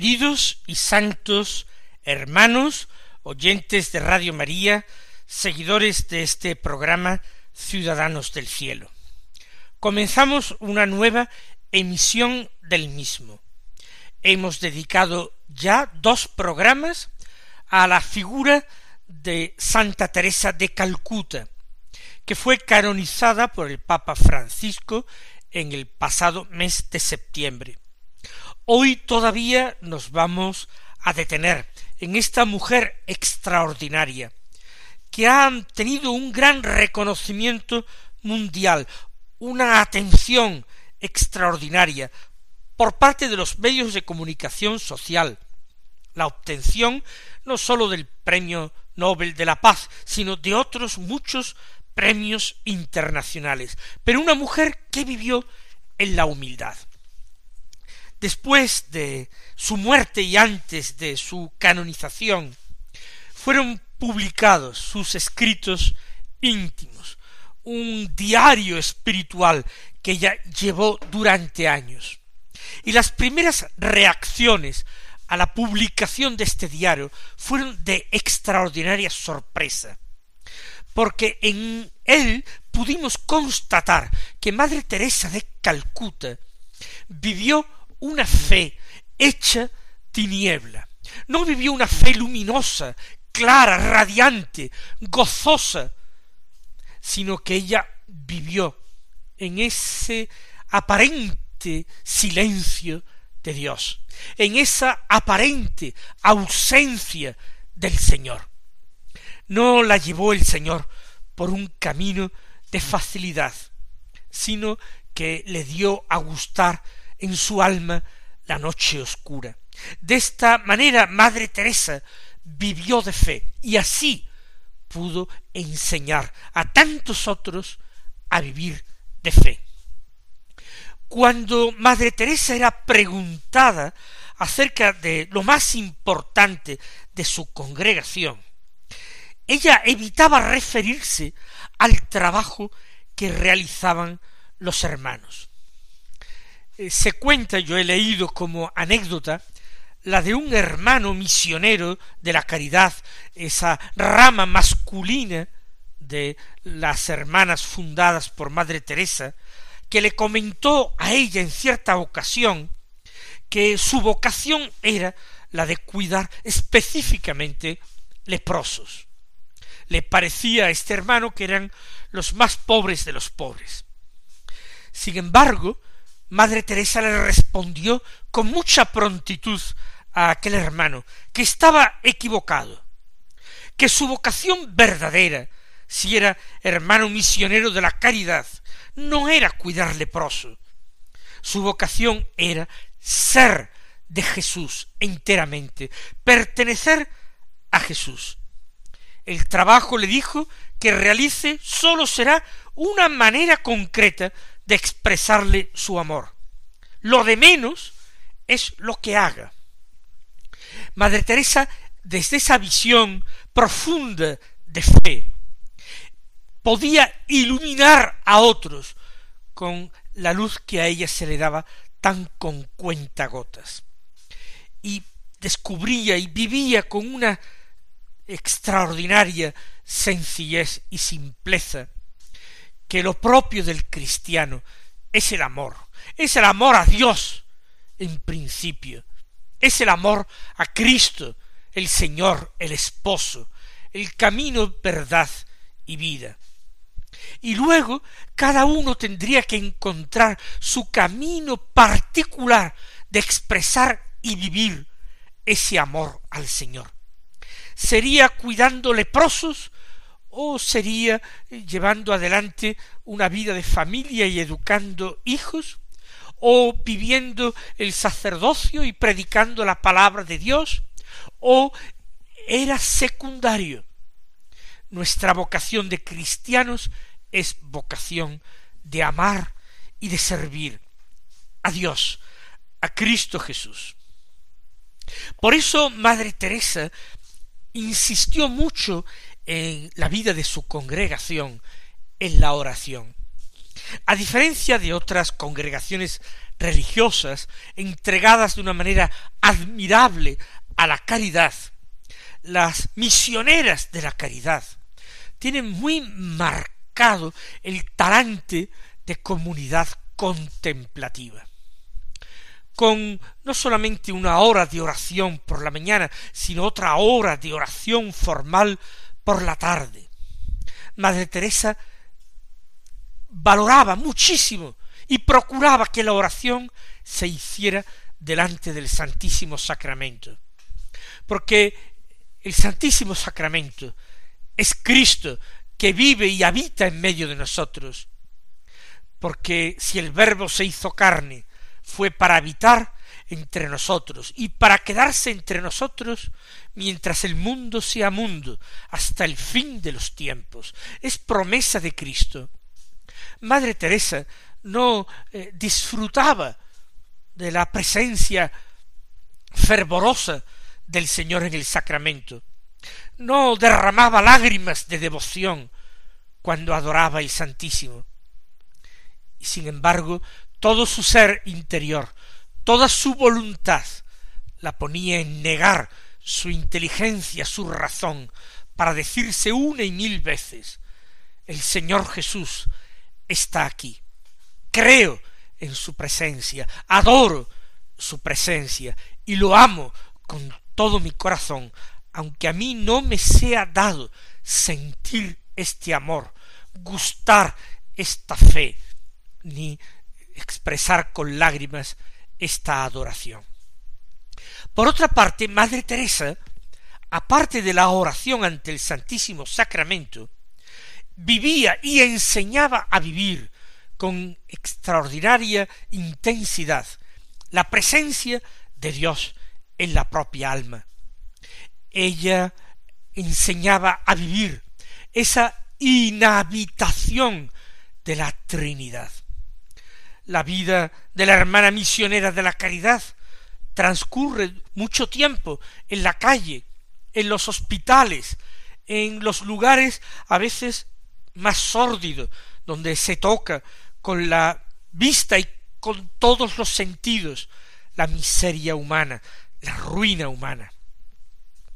Queridos y santos hermanos, oyentes de Radio María, seguidores de este programa Ciudadanos del Cielo. Comenzamos una nueva emisión del mismo. Hemos dedicado ya dos programas a la figura de Santa Teresa de Calcuta, que fue canonizada por el Papa Francisco en el pasado mes de septiembre. Hoy todavía nos vamos a detener en esta mujer extraordinaria, que ha tenido un gran reconocimiento mundial, una atención extraordinaria por parte de los medios de comunicación social, la obtención no sólo del Premio Nobel de la Paz, sino de otros muchos premios internacionales, pero una mujer que vivió en la humildad después de su muerte y antes de su canonización, fueron publicados sus escritos íntimos, un diario espiritual que ella llevó durante años. Y las primeras reacciones a la publicación de este diario fueron de extraordinaria sorpresa, porque en él pudimos constatar que Madre Teresa de Calcuta vivió una fe hecha tiniebla. No vivió una fe luminosa, clara, radiante, gozosa, sino que ella vivió en ese aparente silencio de Dios, en esa aparente ausencia del Señor. No la llevó el Señor por un camino de facilidad, sino que le dio a gustar en su alma la noche oscura. De esta manera Madre Teresa vivió de fe y así pudo enseñar a tantos otros a vivir de fe. Cuando Madre Teresa era preguntada acerca de lo más importante de su congregación, ella evitaba referirse al trabajo que realizaban los hermanos. Eh, se cuenta, yo he leído como anécdota, la de un hermano misionero de la caridad, esa rama masculina de las hermanas fundadas por Madre Teresa, que le comentó a ella en cierta ocasión que su vocación era la de cuidar específicamente leprosos. Le parecía a este hermano que eran los más pobres de los pobres. Sin embargo, Madre Teresa le respondió con mucha prontitud a aquel hermano que estaba equivocado, que su vocación verdadera, si era hermano misionero de la caridad, no era cuidar leproso. Su vocación era ser de Jesús enteramente, pertenecer a Jesús. El trabajo le dijo que realice sólo será una manera concreta de expresarle su amor. Lo de menos es lo que haga. Madre Teresa, desde esa visión profunda de fe, podía iluminar a otros con la luz que a ella se le daba tan con cuentagotas. Y descubría y vivía con una extraordinaria sencillez y simpleza que lo propio del cristiano es el amor, es el amor a Dios en principio, es el amor a Cristo, el Señor, el esposo, el camino, verdad y vida. Y luego cada uno tendría que encontrar su camino particular de expresar y vivir ese amor al Señor. ¿Sería cuidando leprosos o sería llevando adelante una vida de familia y educando hijos? ¿O viviendo el sacerdocio y predicando la palabra de Dios? ¿O era secundario? Nuestra vocación de cristianos es vocación de amar y de servir a Dios, a Cristo Jesús. Por eso Madre Teresa insistió mucho en la vida de su congregación, en la oración. A diferencia de otras congregaciones religiosas entregadas de una manera admirable a la caridad, las misioneras de la caridad tienen muy marcado el talante de comunidad contemplativa con no solamente una hora de oración por la mañana, sino otra hora de oración formal por la tarde. Madre Teresa valoraba muchísimo y procuraba que la oración se hiciera delante del Santísimo Sacramento, porque el Santísimo Sacramento es Cristo que vive y habita en medio de nosotros, porque si el Verbo se hizo carne, fue para habitar entre nosotros y para quedarse entre nosotros mientras el mundo sea mundo hasta el fin de los tiempos. Es promesa de Cristo. Madre Teresa no eh, disfrutaba de la presencia fervorosa del Señor en el sacramento. No derramaba lágrimas de devoción cuando adoraba el Santísimo. Y sin embargo todo su ser interior, toda su voluntad, la ponía en negar su inteligencia, su razón, para decirse una y mil veces el Señor Jesús está aquí. Creo en su presencia, adoro su presencia y lo amo con todo mi corazón, aunque a mí no me sea dado sentir este amor, gustar esta fe, ni expresar con lágrimas esta adoración. Por otra parte, Madre Teresa, aparte de la oración ante el Santísimo Sacramento, vivía y enseñaba a vivir con extraordinaria intensidad la presencia de Dios en la propia alma. Ella enseñaba a vivir esa inhabitación de la Trinidad la vida de la hermana misionera de la caridad transcurre mucho tiempo en la calle, en los hospitales, en los lugares a veces más sórdidos, donde se toca con la vista y con todos los sentidos la miseria humana, la ruina humana.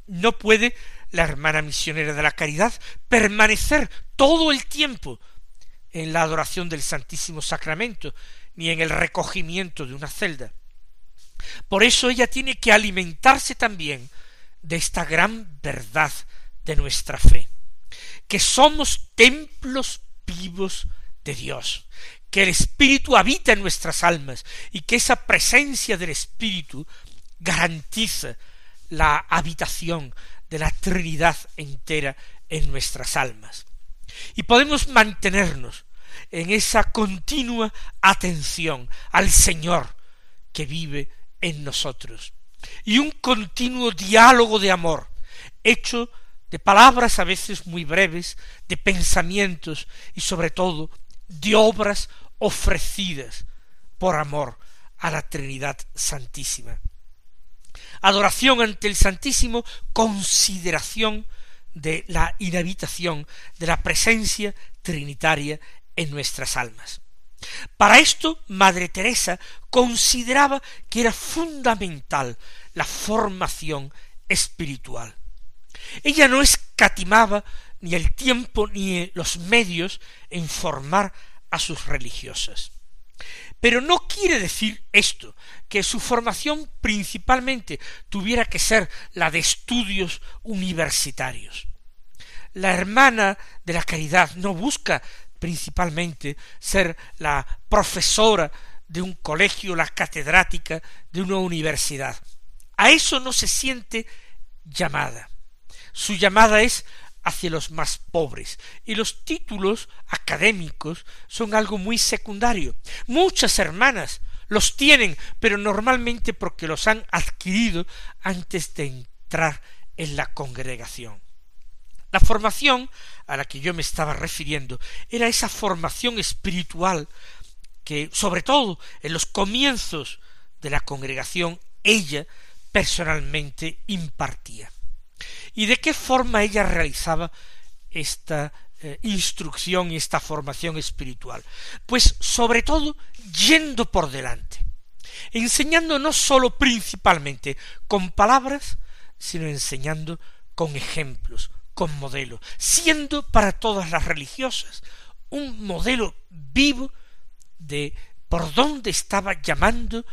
No puede la hermana misionera de la caridad permanecer todo el tiempo en la adoración del Santísimo Sacramento, ni en el recogimiento de una celda. Por eso ella tiene que alimentarse también de esta gran verdad de nuestra fe, que somos templos vivos de Dios, que el Espíritu habita en nuestras almas y que esa presencia del Espíritu garantiza la habitación de la Trinidad entera en nuestras almas. Y podemos mantenernos en esa continua atención al Señor que vive en nosotros. Y un continuo diálogo de amor, hecho de palabras a veces muy breves, de pensamientos y sobre todo de obras ofrecidas por amor a la Trinidad Santísima. Adoración ante el Santísimo, consideración de la inhabitación, de la presencia trinitaria en nuestras almas. Para esto, Madre Teresa consideraba que era fundamental la formación espiritual. Ella no escatimaba ni el tiempo ni los medios en formar a sus religiosas. Pero no quiere decir esto que su formación principalmente tuviera que ser la de estudios universitarios. La hermana de la caridad no busca principalmente ser la profesora de un colegio, la catedrática de una universidad. A eso no se siente llamada. Su llamada es hacia los más pobres, y los títulos académicos son algo muy secundario. Muchas hermanas los tienen, pero normalmente porque los han adquirido antes de entrar en la congregación. La formación a la que yo me estaba refiriendo era esa formación espiritual que, sobre todo en los comienzos de la congregación, ella personalmente impartía. ¿Y de qué forma ella realizaba esta eh, instrucción y esta formación espiritual? Pues sobre todo yendo por delante, enseñando no sólo principalmente con palabras, sino enseñando con ejemplos, con modelos, siendo para todas las religiosas un modelo vivo de por dónde estaba llamando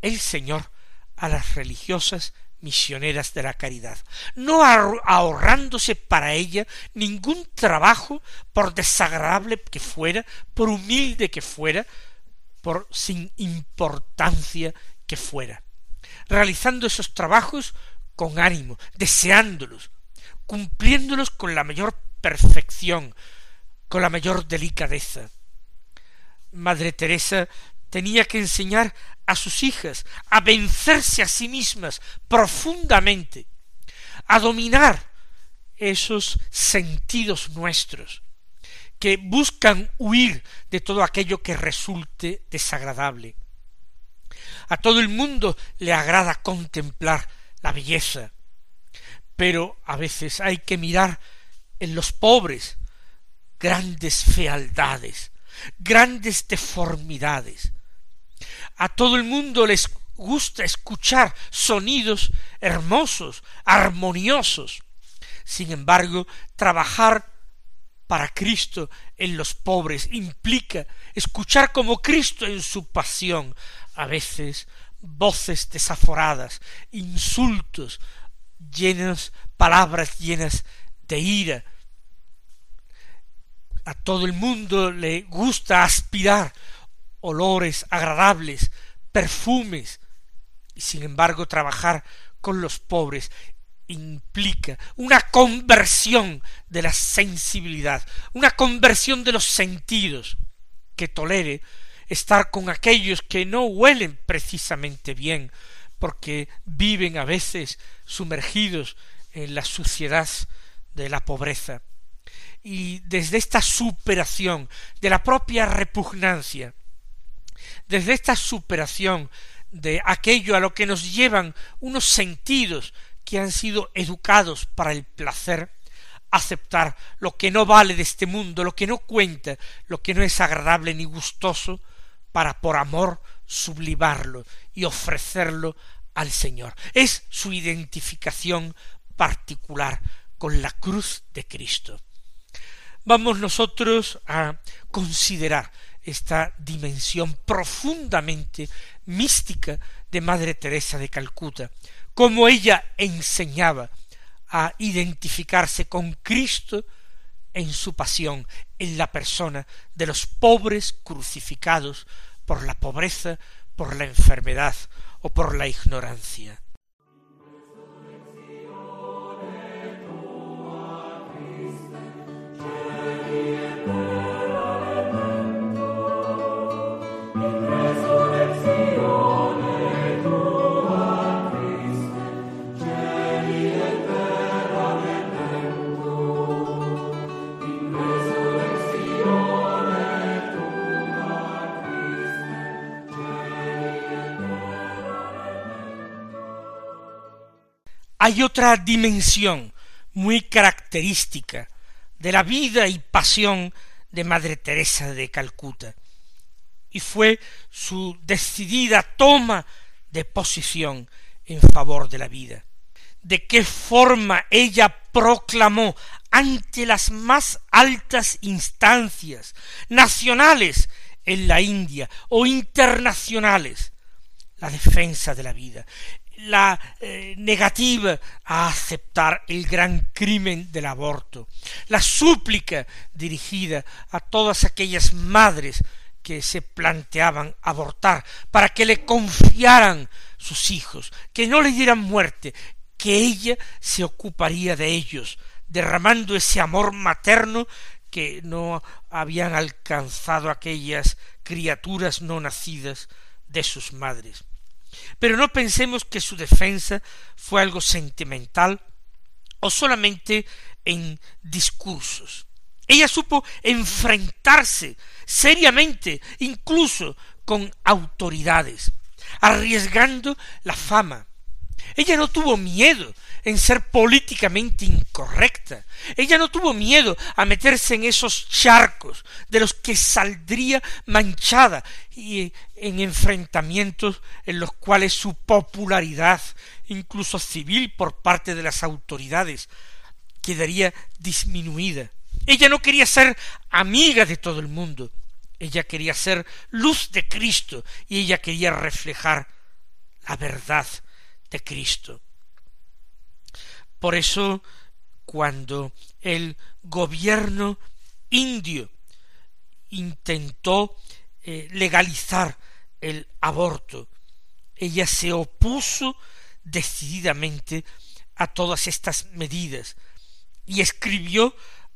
el Señor a las religiosas misioneras de la caridad, no ahorrándose para ella ningún trabajo, por desagradable que fuera, por humilde que fuera, por sin importancia que fuera, realizando esos trabajos con ánimo, deseándolos, cumpliéndolos con la mayor perfección, con la mayor delicadeza. Madre Teresa tenía que enseñar a sus hijas a vencerse a sí mismas profundamente, a dominar esos sentidos nuestros que buscan huir de todo aquello que resulte desagradable. A todo el mundo le agrada contemplar la belleza, pero a veces hay que mirar en los pobres grandes fealdades, grandes deformidades, a todo el mundo les gusta escuchar sonidos hermosos, armoniosos. Sin embargo, trabajar para Cristo en los pobres implica escuchar como Cristo en su pasión, a veces voces desaforadas, insultos, palabras llenas de ira. A todo el mundo le gusta aspirar olores agradables, perfumes, y sin embargo trabajar con los pobres implica una conversión de la sensibilidad, una conversión de los sentidos, que tolere estar con aquellos que no huelen precisamente bien, porque viven a veces sumergidos en la suciedad de la pobreza. Y desde esta superación de la propia repugnancia, desde esta superación de aquello a lo que nos llevan unos sentidos que han sido educados para el placer, aceptar lo que no vale de este mundo, lo que no cuenta, lo que no es agradable ni gustoso, para por amor sublimarlo y ofrecerlo al Señor. Es su identificación particular con la cruz de Cristo. Vamos nosotros a considerar esta dimensión profundamente mística de Madre Teresa de Calcuta, como ella enseñaba a identificarse con Cristo en su pasión, en la persona de los pobres crucificados por la pobreza, por la enfermedad o por la ignorancia. Hay otra dimensión muy característica de la vida y pasión de Madre Teresa de Calcuta, y fue su decidida toma de posición en favor de la vida. De qué forma ella proclamó ante las más altas instancias nacionales en la India o internacionales la defensa de la vida, la eh, negativa a aceptar el gran crimen del aborto, la súplica dirigida a todas aquellas madres que se planteaban abortar para que le confiaran sus hijos, que no le dieran muerte, que ella se ocuparía de ellos, derramando ese amor materno que no habían alcanzado aquellas criaturas no nacidas de sus madres. Pero no pensemos que su defensa fue algo sentimental o solamente en discursos. Ella supo enfrentarse seriamente, incluso con autoridades, arriesgando la fama. Ella no tuvo miedo en ser políticamente incorrecta. Ella no tuvo miedo a meterse en esos charcos de los que saldría manchada y en enfrentamientos en los cuales su popularidad, incluso civil por parte de las autoridades, quedaría disminuida. Ella no quería ser amiga de todo el mundo. Ella quería ser luz de Cristo y ella quería reflejar la verdad de Cristo. Por eso, cuando el gobierno indio intentó eh, legalizar el aborto, ella se opuso decididamente a todas estas medidas y escribió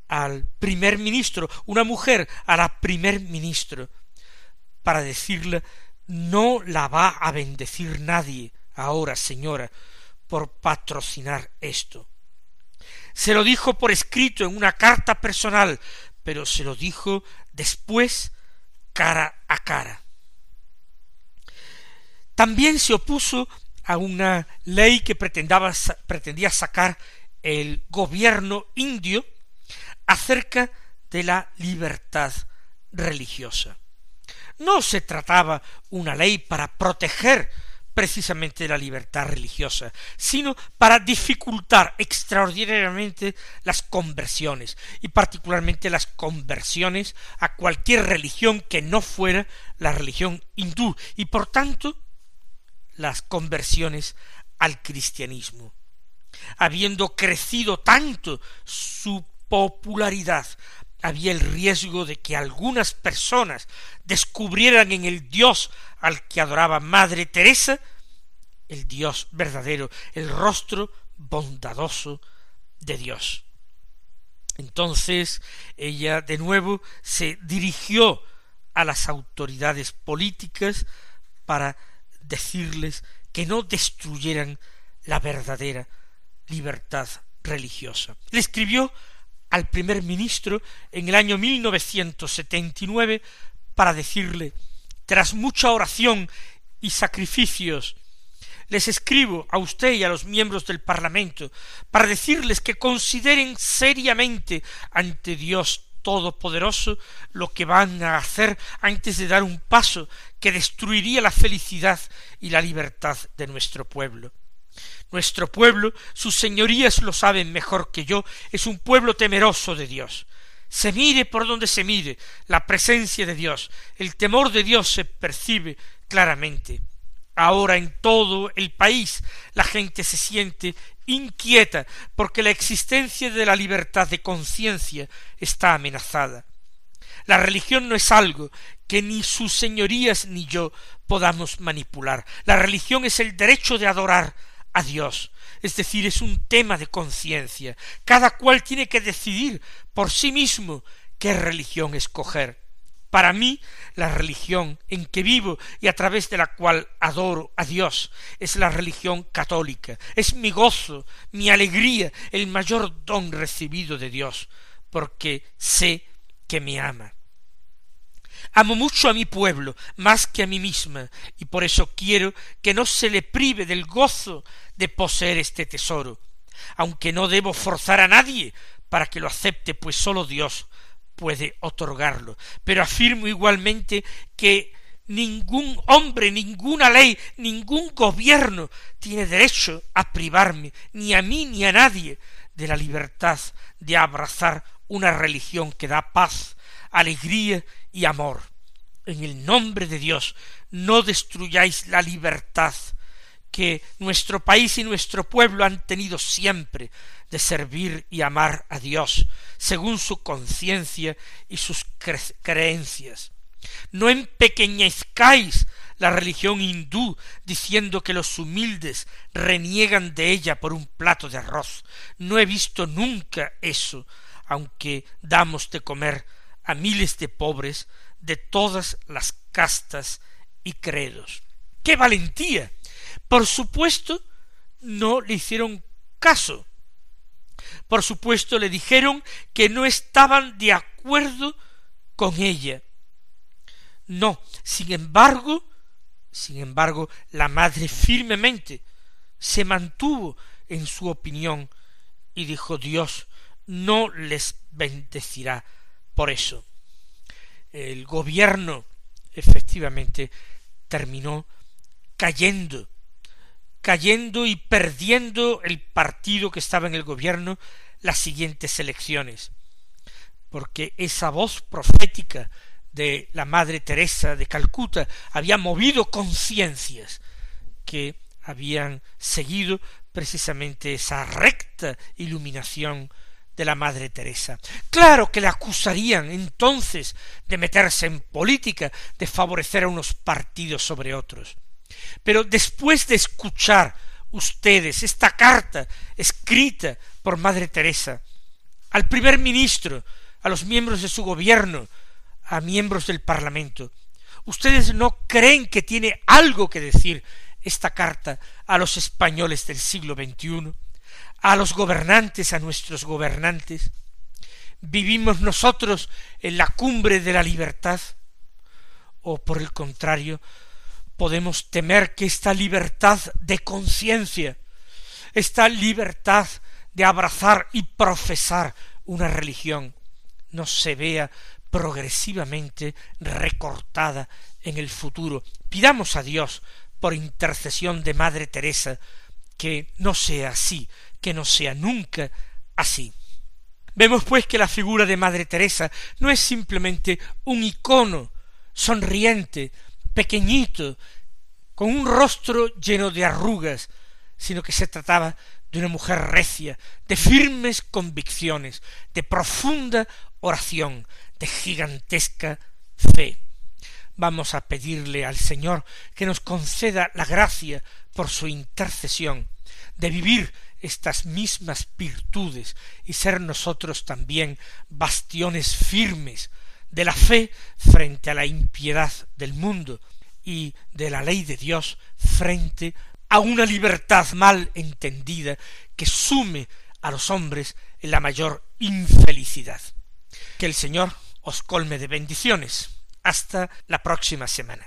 al primer ministro, una mujer a la primer ministro, para decirle no la va a bendecir nadie ahora, señora, por patrocinar esto. Se lo dijo por escrito en una carta personal, pero se lo dijo después cara a cara. También se opuso a una ley que pretendía sacar el gobierno indio acerca de la libertad religiosa. No se trataba una ley para proteger precisamente la libertad religiosa, sino para dificultar extraordinariamente las conversiones, y particularmente las conversiones a cualquier religión que no fuera la religión hindú, y por tanto las conversiones al cristianismo. Habiendo crecido tanto su popularidad, había el riesgo de que algunas personas descubrieran en el Dios al que adoraba Madre Teresa, el Dios verdadero, el rostro bondadoso de Dios. Entonces ella de nuevo se dirigió a las autoridades políticas para decirles que no destruyeran la verdadera libertad religiosa. Le escribió al primer ministro en el año 1979 para decirle, tras mucha oración y sacrificios, les escribo a usted y a los miembros del Parlamento para decirles que consideren seriamente ante Dios Todopoderoso lo que van a hacer antes de dar un paso que destruiría la felicidad y la libertad de nuestro pueblo. Nuestro pueblo, sus señorías lo saben mejor que yo, es un pueblo temeroso de Dios. Se mire por donde se mire, la presencia de Dios, el temor de Dios se percibe claramente. Ahora en todo el país la gente se siente inquieta porque la existencia de la libertad de conciencia está amenazada. La religión no es algo que ni sus señorías ni yo podamos manipular. La religión es el derecho de adorar a Dios. Es decir, es un tema de conciencia. Cada cual tiene que decidir por sí mismo qué religión escoger. Para mí, la religión en que vivo y a través de la cual adoro a Dios es la religión católica. Es mi gozo, mi alegría, el mayor don recibido de Dios, porque sé que me ama. Amo mucho a mi pueblo, más que a mí misma, y por eso quiero que no se le prive del gozo de poseer este tesoro, aunque no debo forzar a nadie para que lo acepte, pues sólo Dios puede otorgarlo. Pero afirmo igualmente que ningún hombre, ninguna ley, ningún gobierno tiene derecho a privarme, ni a mí ni a nadie, de la libertad de abrazar una religión que da paz, alegría y amor. en el nombre de Dios, no destruyáis la libertad que nuestro país y nuestro pueblo han tenido siempre de servir y amar a Dios según su conciencia y sus creencias. No empequeñezcáis la religión hindú diciendo que los humildes reniegan de ella por un plato de arroz. No he visto nunca eso, aunque damos de comer a miles de pobres de todas las castas y credos. ¡Qué valentía! Por supuesto, no le hicieron caso. Por supuesto, le dijeron que no estaban de acuerdo con ella. No, sin embargo, sin embargo, la madre firmemente se mantuvo en su opinión y dijo Dios no les bendecirá por eso. El gobierno efectivamente terminó cayendo, cayendo y perdiendo el partido que estaba en el gobierno las siguientes elecciones, porque esa voz profética de la Madre Teresa de Calcuta había movido conciencias que habían seguido precisamente esa recta iluminación de la Madre Teresa. Claro que le acusarían entonces de meterse en política, de favorecer a unos partidos sobre otros. Pero después de escuchar ustedes esta carta escrita por Madre Teresa al primer ministro, a los miembros de su gobierno, a miembros del Parlamento. ¿Ustedes no creen que tiene algo que decir esta carta a los españoles del siglo XXI? ¿A los gobernantes, a nuestros gobernantes? ¿Vivimos nosotros en la cumbre de la libertad? ¿O por el contrario, podemos temer que esta libertad de conciencia, esta libertad de abrazar y profesar una religión, no se vea progresivamente recortada en el futuro. Pidamos a Dios, por intercesión de Madre Teresa, que no sea así, que no sea nunca así. Vemos pues que la figura de Madre Teresa no es simplemente un icono sonriente, pequeñito, con un rostro lleno de arrugas, sino que se trataba de una mujer recia, de firmes convicciones, de profunda oración, de gigantesca fe. Vamos a pedirle al Señor que nos conceda la gracia por su intercesión de vivir estas mismas virtudes y ser nosotros también bastiones firmes de la fe frente a la impiedad del mundo y de la ley de Dios frente a una libertad mal entendida que sume a los hombres en la mayor infelicidad. Que el Señor os colme de bendiciones. Hasta la próxima semana.